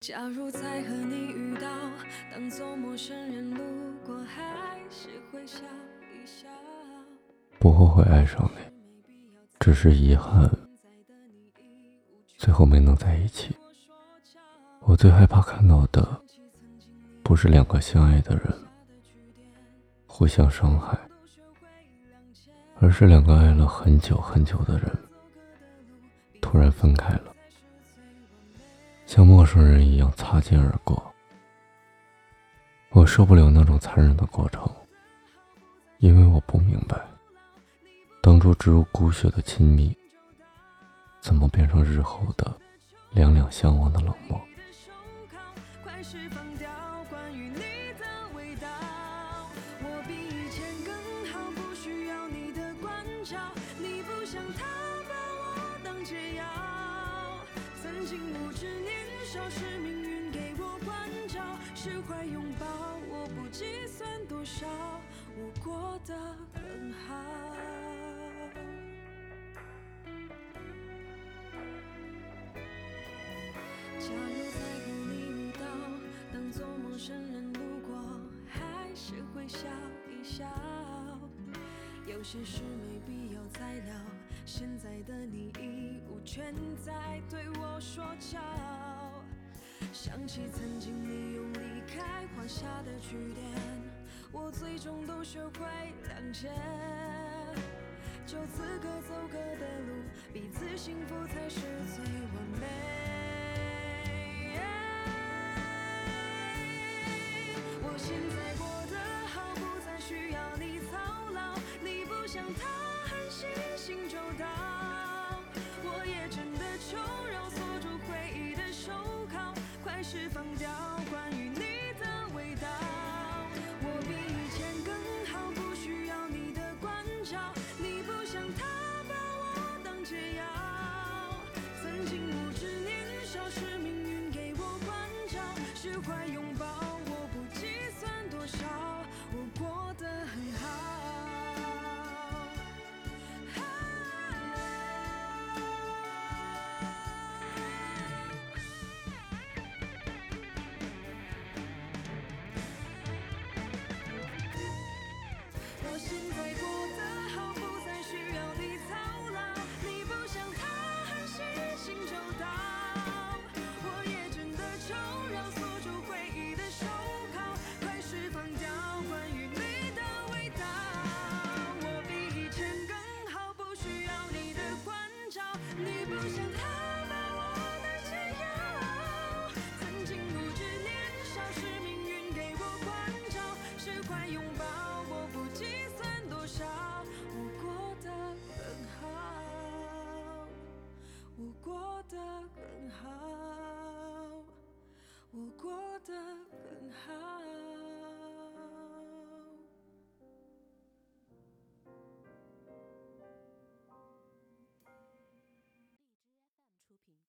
假如再和你遇到，当做陌生人路过，还是会笑一笑。不后悔爱上你，只是遗憾最后没能在一起。我最害怕看到的，不是两个相爱的人互相伤害，而是两个爱了很久很久的人突然分开了。像陌生人一样擦肩而过，我受不了那种残忍的过程，因为我不明白，当初植入骨血的亲密，怎么变成日后的两两相望的冷漠。曾经无知你少是命运给我关照，释怀拥抱，我不计算多少，我过得很好。假如再和你遇到，当作陌生人路过，还是会笑一笑。有些事没必要再聊，现在的你已无权再对我说教。想起曾经你用离开画下的句点，我最终都学会谅解。就此各走各的路，彼此幸福才是最完美。我现在是。放。Chân.